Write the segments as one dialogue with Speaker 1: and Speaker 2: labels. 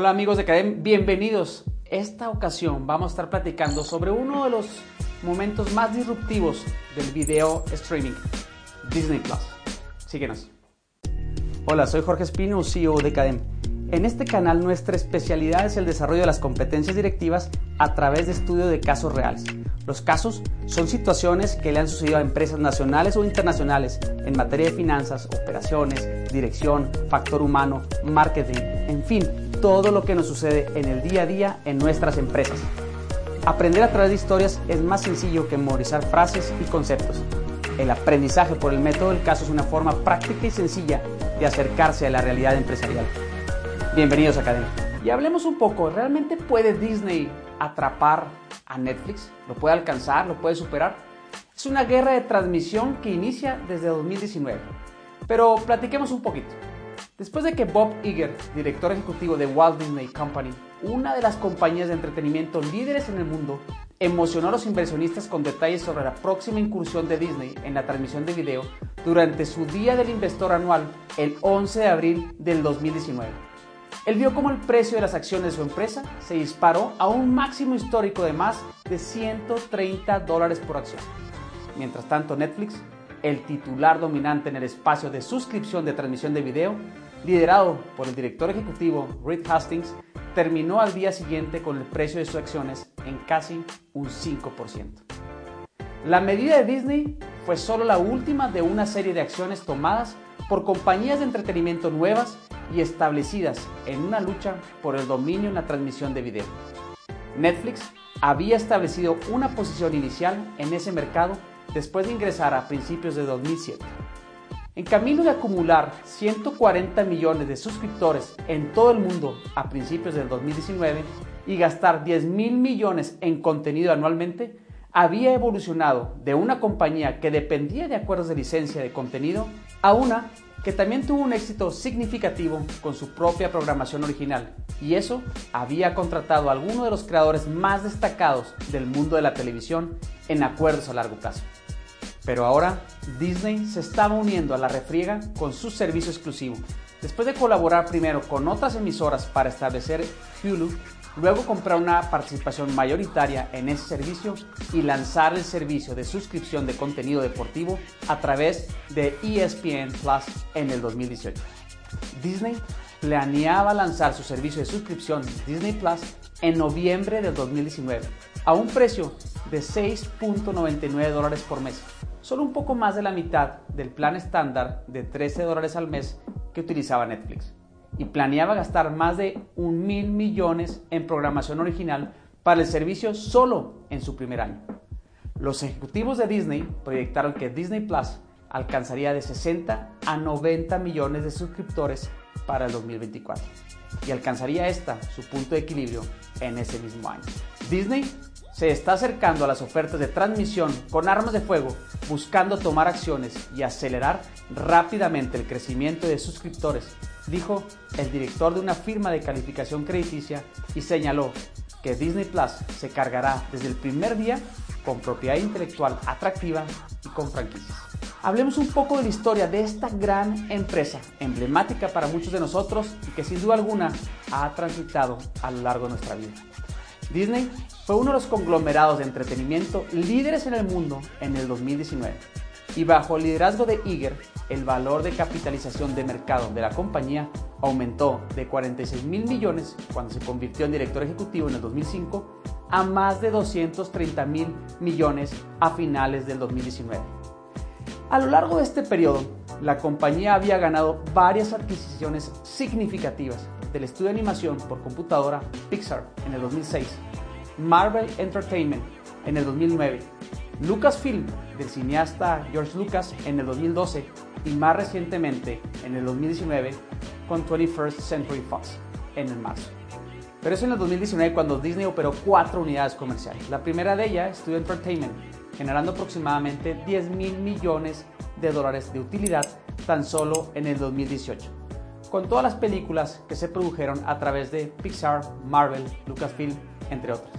Speaker 1: Hola amigos de Cadem, bienvenidos. Esta ocasión vamos a estar platicando sobre uno de los momentos más disruptivos del video streaming, Disney Plus. Síguenos. Hola, soy Jorge Espino, CEO de Cadem. En este canal nuestra especialidad es el desarrollo de las competencias directivas a través de estudio de casos reales. Los casos son situaciones que le han sucedido a empresas nacionales o internacionales en materia de finanzas, operaciones, dirección, factor humano, marketing, en fin, todo lo que nos sucede en el día a día en nuestras empresas. Aprender a través de historias es más sencillo que memorizar frases y conceptos. El aprendizaje por el método del caso es una forma práctica y sencilla de acercarse a la realidad empresarial. Bienvenidos a Academia. Y hablemos un poco, ¿realmente puede Disney atrapar a Netflix? ¿Lo puede alcanzar? ¿Lo puede superar? Es una guerra de transmisión que inicia desde 2019. Pero platiquemos un poquito. Después de que Bob Iger, director ejecutivo de Walt Disney Company, una de las compañías de entretenimiento líderes en el mundo, emocionó a los inversionistas con detalles sobre la próxima incursión de Disney en la transmisión de video durante su Día del Investor anual el 11 de abril del 2019. Él vio cómo el precio de las acciones de su empresa se disparó a un máximo histórico de más de 130 dólares por acción. Mientras tanto, Netflix, el titular dominante en el espacio de suscripción de transmisión de video, liderado por el director ejecutivo Reed Hastings, terminó al día siguiente con el precio de sus acciones en casi un 5%. La medida de Disney fue solo la última de una serie de acciones tomadas por compañías de entretenimiento nuevas y establecidas en una lucha por el dominio en la transmisión de video. Netflix había establecido una posición inicial en ese mercado después de ingresar a principios de 2007. En camino de acumular 140 millones de suscriptores en todo el mundo a principios del 2019 y gastar 10 mil millones en contenido anualmente, había evolucionado de una compañía que dependía de acuerdos de licencia de contenido a una que también tuvo un éxito significativo con su propia programación original, y eso había contratado a algunos de los creadores más destacados del mundo de la televisión en acuerdos a largo plazo. Pero ahora Disney se estaba uniendo a la refriega con su servicio exclusivo. Después de colaborar primero con otras emisoras para establecer Hulu luego comprar una participación mayoritaria en ese servicio y lanzar el servicio de suscripción de contenido deportivo a través de ESPN Plus en el 2018. Disney planeaba lanzar su servicio de suscripción Disney Plus en noviembre del 2019 a un precio de 6.99 dólares por mes, solo un poco más de la mitad del plan estándar de 13 dólares al mes que utilizaba Netflix y planeaba gastar más de un mil millones en programación original para el servicio solo en su primer año. Los ejecutivos de Disney proyectaron que Disney Plus alcanzaría de 60 a 90 millones de suscriptores para el 2024 y alcanzaría esta su punto de equilibrio en ese mismo año. Disney se está acercando a las ofertas de transmisión con armas de fuego, buscando tomar acciones y acelerar rápidamente el crecimiento de suscriptores dijo el director de una firma de calificación crediticia y señaló que Disney Plus se cargará desde el primer día con propiedad intelectual atractiva y con franquicias. Hablemos un poco de la historia de esta gran empresa, emblemática para muchos de nosotros y que sin duda alguna ha transitado a lo largo de nuestra vida. Disney fue uno de los conglomerados de entretenimiento líderes en el mundo en el 2019 y bajo el liderazgo de Iger, el valor de capitalización de mercado de la compañía aumentó de 46 mil millones cuando se convirtió en director ejecutivo en el 2005 a más de 230 mil millones a finales del 2019. A lo largo de este periodo, la compañía había ganado varias adquisiciones significativas del estudio de animación por computadora Pixar en el 2006, Marvel Entertainment en el 2009, Lucasfilm del cineasta George Lucas en el 2012 y más recientemente en el 2019 con 21st Century Fox en el marzo. Pero es en el 2019 cuando Disney operó cuatro unidades comerciales. La primera de ellas, Studio Entertainment, generando aproximadamente 10 mil millones de dólares de utilidad tan solo en el 2018, con todas las películas que se produjeron a través de Pixar, Marvel, Lucasfilm, entre otras.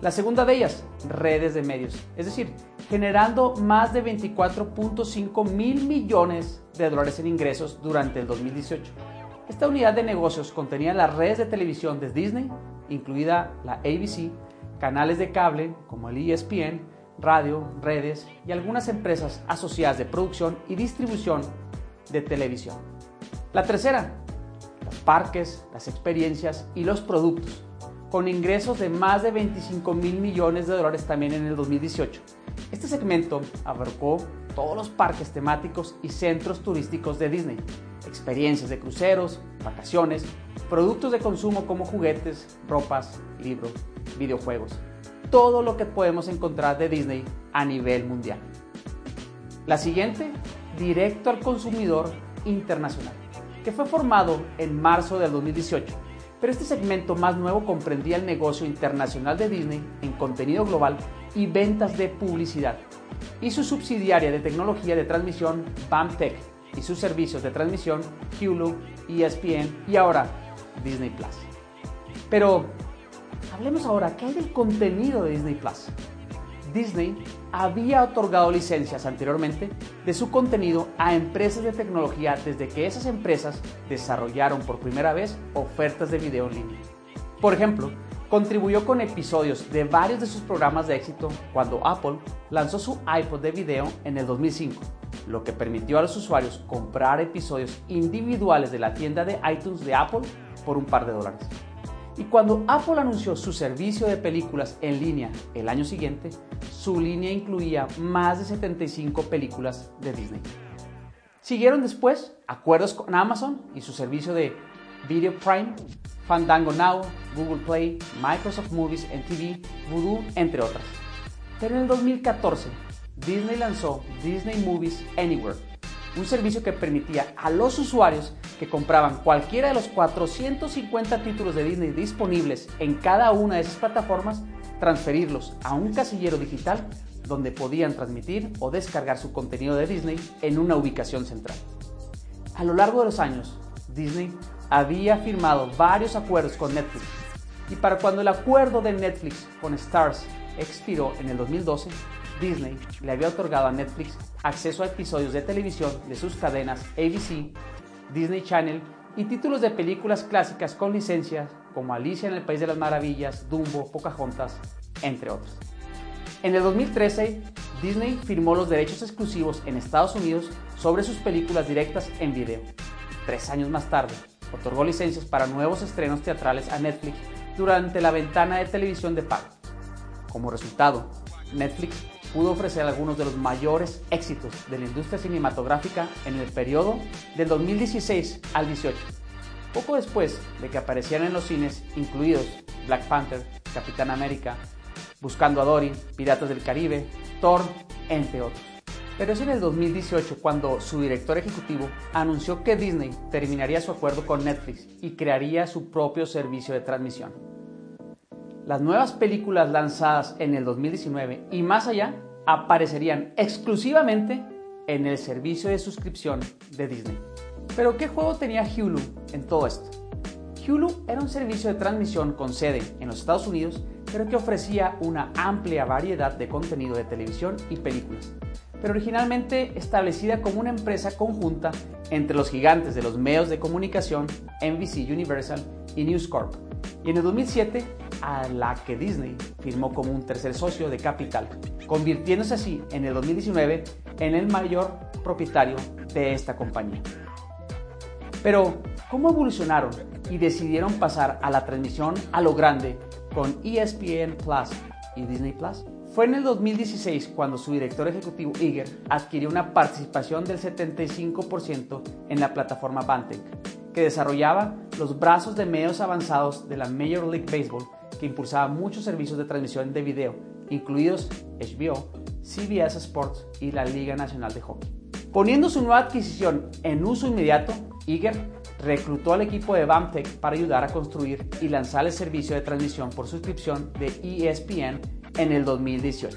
Speaker 1: La segunda de ellas, redes de medios, es decir, generando más de 24.5 mil millones de dólares en ingresos durante el 2018. Esta unidad de negocios contenía las redes de televisión de Disney, incluida la ABC, canales de cable como el ESPN, radio, redes y algunas empresas asociadas de producción y distribución de televisión. La tercera, los parques, las experiencias y los productos, con ingresos de más de 25 mil millones de dólares también en el 2018. Este segmento abarcó todos los parques temáticos y centros turísticos de Disney, experiencias de cruceros, vacaciones, productos de consumo como juguetes, ropas, libros, videojuegos, todo lo que podemos encontrar de Disney a nivel mundial. La siguiente, directo al consumidor internacional, que fue formado en marzo del 2018, pero este segmento más nuevo comprendía el negocio internacional de Disney en contenido global y ventas de publicidad, y su subsidiaria de tecnología de transmisión BAMTech y sus servicios de transmisión Hulu, ESPN y ahora Disney Plus. Pero hablemos ahora, ¿qué hay del contenido de Disney Plus? Disney había otorgado licencias anteriormente de su contenido a empresas de tecnología desde que esas empresas desarrollaron por primera vez ofertas de video en línea. Por ejemplo, contribuyó con episodios de varios de sus programas de éxito cuando Apple lanzó su iPod de video en el 2005, lo que permitió a los usuarios comprar episodios individuales de la tienda de iTunes de Apple por un par de dólares. Y cuando Apple anunció su servicio de películas en línea el año siguiente, su línea incluía más de 75 películas de Disney. Siguieron después acuerdos con Amazon y su servicio de Video Prime Fandango Now, Google Play, Microsoft Movies en TV, Voodoo, entre otras. Pero en el 2014, Disney lanzó Disney Movies Anywhere, un servicio que permitía a los usuarios compraban cualquiera de los 450 títulos de Disney disponibles en cada una de esas plataformas, transferirlos a un casillero digital donde podían transmitir o descargar su contenido de Disney en una ubicación central. A lo largo de los años, Disney había firmado varios acuerdos con Netflix y para cuando el acuerdo de Netflix con Stars expiró en el 2012, Disney le había otorgado a Netflix acceso a episodios de televisión de sus cadenas ABC, Disney Channel y títulos de películas clásicas con licencias como Alicia en el País de las Maravillas, Dumbo, Pocahontas, entre otros. En el 2013, Disney firmó los derechos exclusivos en Estados Unidos sobre sus películas directas en video. Tres años más tarde, otorgó licencias para nuevos estrenos teatrales a Netflix durante la ventana de televisión de pago. Como resultado, Netflix pudo ofrecer algunos de los mayores éxitos de la industria cinematográfica en el periodo del 2016 al 18, poco después de que aparecieran en los cines incluidos Black Panther, Capitán América, Buscando a Dory, Piratas del Caribe, Thor, entre otros. Pero es en el 2018 cuando su director ejecutivo anunció que Disney terminaría su acuerdo con Netflix y crearía su propio servicio de transmisión. Las nuevas películas lanzadas en el 2019 y más allá aparecerían exclusivamente en el servicio de suscripción de Disney. Pero ¿qué juego tenía Hulu en todo esto? Hulu era un servicio de transmisión con sede en los Estados Unidos, pero que ofrecía una amplia variedad de contenido de televisión y películas pero originalmente establecida como una empresa conjunta entre los gigantes de los medios de comunicación NBC Universal y News Corp, y en el 2007 a la que Disney firmó como un tercer socio de capital, convirtiéndose así en el 2019 en el mayor propietario de esta compañía. Pero, ¿cómo evolucionaron y decidieron pasar a la transmisión a lo grande con ESPN Plus y Disney Plus? Fue en el 2016 cuando su director ejecutivo Iger adquirió una participación del 75% en la plataforma Bantec, que desarrollaba los brazos de medios avanzados de la Major League Baseball impulsaba muchos servicios de transmisión de video, incluidos HBO, CBS Sports y la Liga Nacional de Hockey. Poniendo su nueva adquisición en uso inmediato, Iger reclutó al equipo de BAMTech para ayudar a construir y lanzar el servicio de transmisión por suscripción de ESPN en el 2018.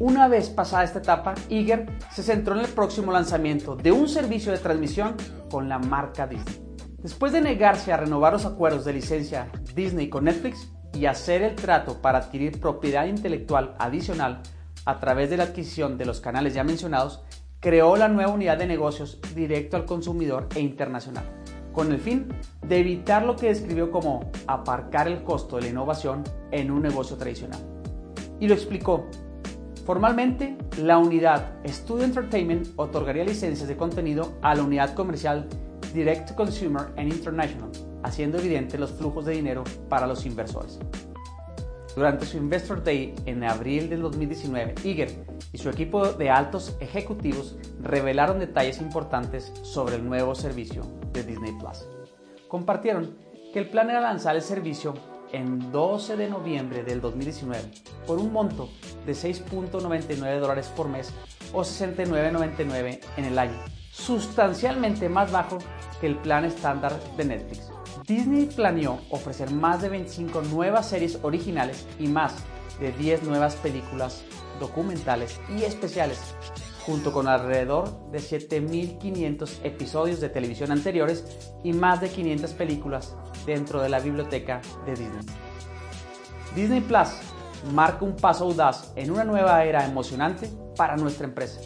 Speaker 1: Una vez pasada esta etapa, Iger se centró en el próximo lanzamiento de un servicio de transmisión con la marca Disney. Después de negarse a renovar los acuerdos de licencia Disney con Netflix y hacer el trato para adquirir propiedad intelectual adicional a través de la adquisición de los canales ya mencionados, creó la nueva unidad de negocios directo al consumidor e internacional, con el fin de evitar lo que describió como aparcar el costo de la innovación en un negocio tradicional. Y lo explicó. Formalmente, la unidad Studio Entertainment otorgaría licencias de contenido a la unidad comercial Direct to Consumer and International, haciendo evidente los flujos de dinero para los inversores. Durante su Investor Day en abril del 2019, Iger y su equipo de altos ejecutivos revelaron detalles importantes sobre el nuevo servicio de Disney Plus. Compartieron que el plan era lanzar el servicio en 12 de noviembre del 2019 por un monto de 6.99 dólares por mes o 69.99 en el año, sustancialmente más bajo que el plan estándar de Netflix. Disney planeó ofrecer más de 25 nuevas series originales y más de 10 nuevas películas documentales y especiales, junto con alrededor de 7.500 episodios de televisión anteriores y más de 500 películas dentro de la biblioteca de Disney. Disney Plus marca un paso audaz en una nueva era emocionante para nuestra empresa,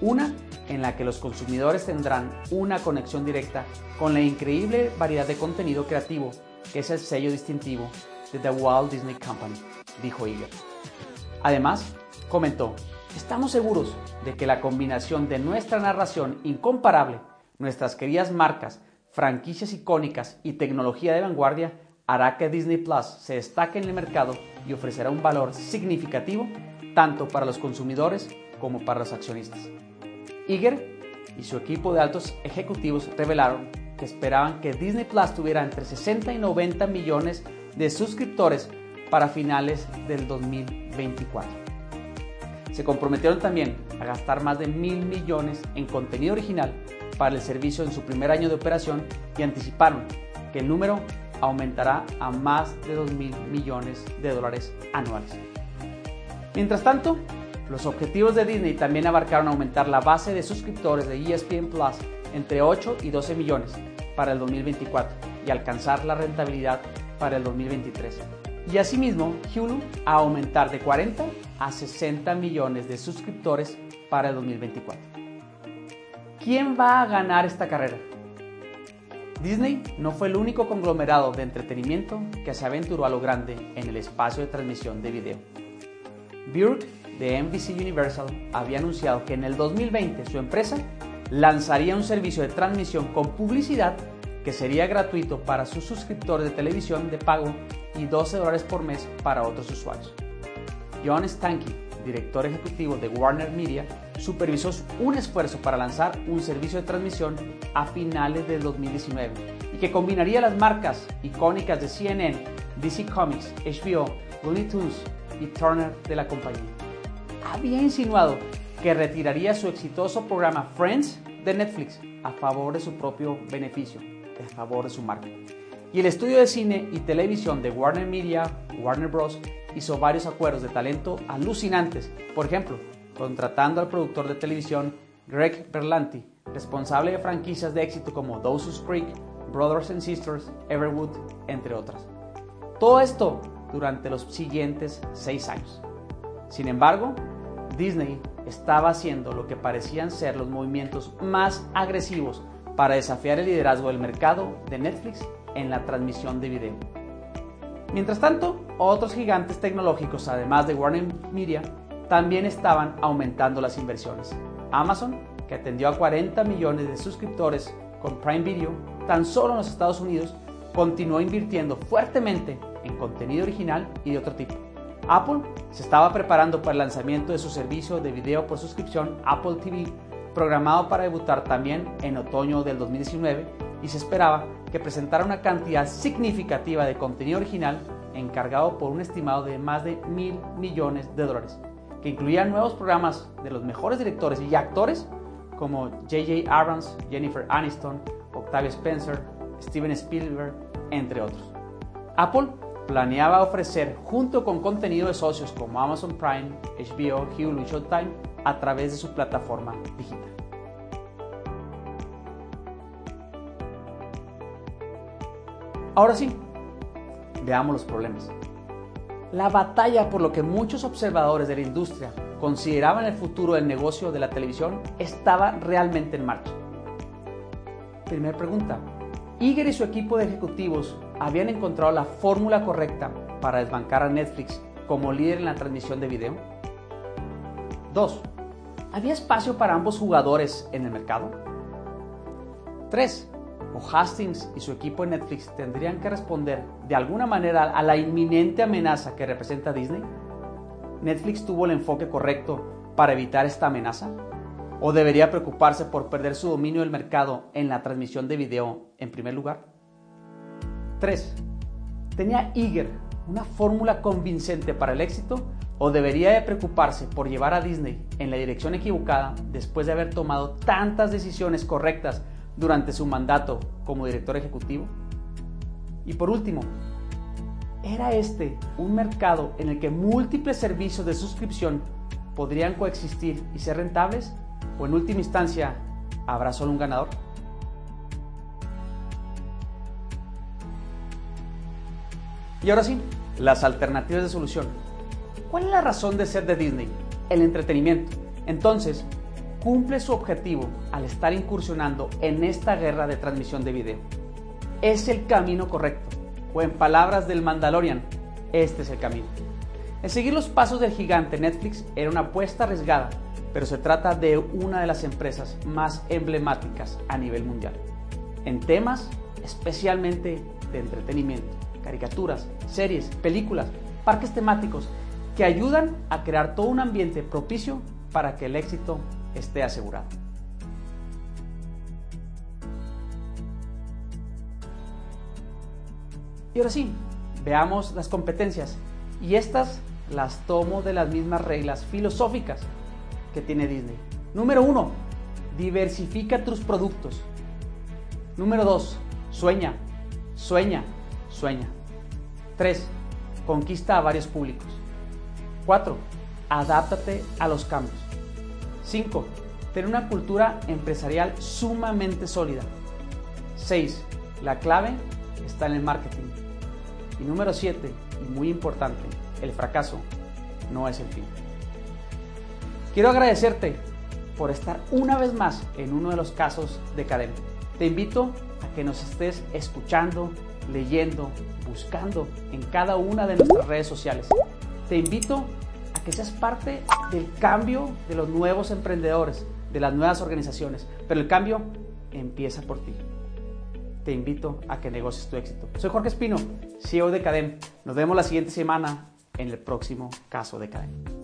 Speaker 1: una en la que los consumidores tendrán una conexión directa con la increíble variedad de contenido creativo que es el sello distintivo de The Walt Disney Company, dijo Iger. Además, comentó, estamos seguros de que la combinación de nuestra narración incomparable, nuestras queridas marcas, franquicias icónicas y tecnología de vanguardia hará que Disney Plus se destaque en el mercado y ofrecerá un valor significativo tanto para los consumidores como para los accionistas. Iger y su equipo de altos ejecutivos revelaron que esperaban que Disney Plus tuviera entre 60 y 90 millones de suscriptores para finales del 2024. Se comprometieron también a gastar más de mil millones en contenido original para el servicio en su primer año de operación y anticiparon que el número aumentará a más de 2 mil millones de dólares anuales. Mientras tanto, los objetivos de Disney también abarcaron aumentar la base de suscriptores de ESPN Plus entre 8 y 12 millones para el 2024 y alcanzar la rentabilidad para el 2023. Y asimismo, Hulu a aumentar de 40 a 60 millones de suscriptores para el 2024. ¿Quién va a ganar esta carrera? Disney no fue el único conglomerado de entretenimiento que se aventuró a lo grande en el espacio de transmisión de video. Burke de NBC Universal había anunciado que en el 2020 su empresa lanzaría un servicio de transmisión con publicidad que sería gratuito para sus suscriptores de televisión de pago y 12 dólares por mes para otros usuarios. John Stankey, director ejecutivo de Warner Media, supervisó un esfuerzo para lanzar un servicio de transmisión a finales del 2019 y que combinaría las marcas icónicas de CNN, DC Comics, HBO, Looney Tunes y Turner de la compañía había insinuado que retiraría su exitoso programa Friends de Netflix a favor de su propio beneficio, a favor de su marca. Y el estudio de cine y televisión de Warner Media, Warner Bros., hizo varios acuerdos de talento alucinantes. Por ejemplo, contratando al productor de televisión Greg Berlanti, responsable de franquicias de éxito como Dawson's Creek, Brothers and Sisters, Everwood, entre otras. Todo esto durante los siguientes seis años. Sin embargo, Disney estaba haciendo lo que parecían ser los movimientos más agresivos para desafiar el liderazgo del mercado de Netflix en la transmisión de video. Mientras tanto, otros gigantes tecnológicos, además de Warner Media, también estaban aumentando las inversiones. Amazon, que atendió a 40 millones de suscriptores con Prime Video, tan solo en los Estados Unidos, continuó invirtiendo fuertemente en contenido original y de otro tipo. Apple se estaba preparando para el lanzamiento de su servicio de video por suscripción Apple TV, programado para debutar también en otoño del 2019 y se esperaba que presentara una cantidad significativa de contenido original encargado por un estimado de más de mil millones de dólares, que incluía nuevos programas de los mejores directores y actores como J.J. Abrams, Jennifer Aniston, Octavia Spencer, Steven Spielberg, entre otros. Apple planeaba ofrecer junto con contenido de socios como Amazon Prime, HBO, Hulu y Showtime a través de su plataforma digital. Ahora sí, veamos los problemas. La batalla por lo que muchos observadores de la industria consideraban el futuro del negocio de la televisión estaba realmente en marcha. Primera pregunta, Iger y su equipo de ejecutivos habían encontrado la fórmula correcta para desbancar a Netflix como líder en la transmisión de video. 2. ¿Había espacio para ambos jugadores en el mercado? 3. ¿O Hastings y su equipo de Netflix tendrían que responder de alguna manera a la inminente amenaza que representa Disney? ¿Netflix tuvo el enfoque correcto para evitar esta amenaza? ¿O debería preocuparse por perder su dominio del mercado en la transmisión de video en primer lugar? 3. ¿Tenía Iger una fórmula convincente para el éxito o debería de preocuparse por llevar a Disney en la dirección equivocada después de haber tomado tantas decisiones correctas durante su mandato como director ejecutivo? Y por último, ¿era este un mercado en el que múltiples servicios de suscripción podrían coexistir y ser rentables? ¿O en última instancia habrá solo un ganador? Y ahora sí, las alternativas de solución. ¿Cuál es la razón de ser de Disney? El entretenimiento. Entonces, cumple su objetivo al estar incursionando en esta guerra de transmisión de video. Es el camino correcto. O en palabras del Mandalorian, este es el camino. El seguir los pasos del gigante Netflix era una apuesta arriesgada, pero se trata de una de las empresas más emblemáticas a nivel mundial. En temas especialmente de entretenimiento caricaturas, series, películas, parques temáticos que ayudan a crear todo un ambiente propicio para que el éxito esté asegurado. Y ahora sí, veamos las competencias. Y estas las tomo de las mismas reglas filosóficas que tiene Disney. Número uno, diversifica tus productos. Número dos, sueña, sueña, sueña. 3. Conquista a varios públicos. 4. Adáptate a los cambios. 5. Ten una cultura empresarial sumamente sólida. 6. La clave está en el marketing. Y número 7, y muy importante, el fracaso no es el fin. Quiero agradecerte por estar una vez más en uno de los casos de Cadena. Te invito a que nos estés escuchando, leyendo, buscando en cada una de nuestras redes sociales. Te invito a que seas parte del cambio de los nuevos emprendedores, de las nuevas organizaciones, pero el cambio empieza por ti. Te invito a que negocies tu éxito. Soy Jorge Espino, CEO de Cadem. Nos vemos la siguiente semana en el próximo caso de Cadem.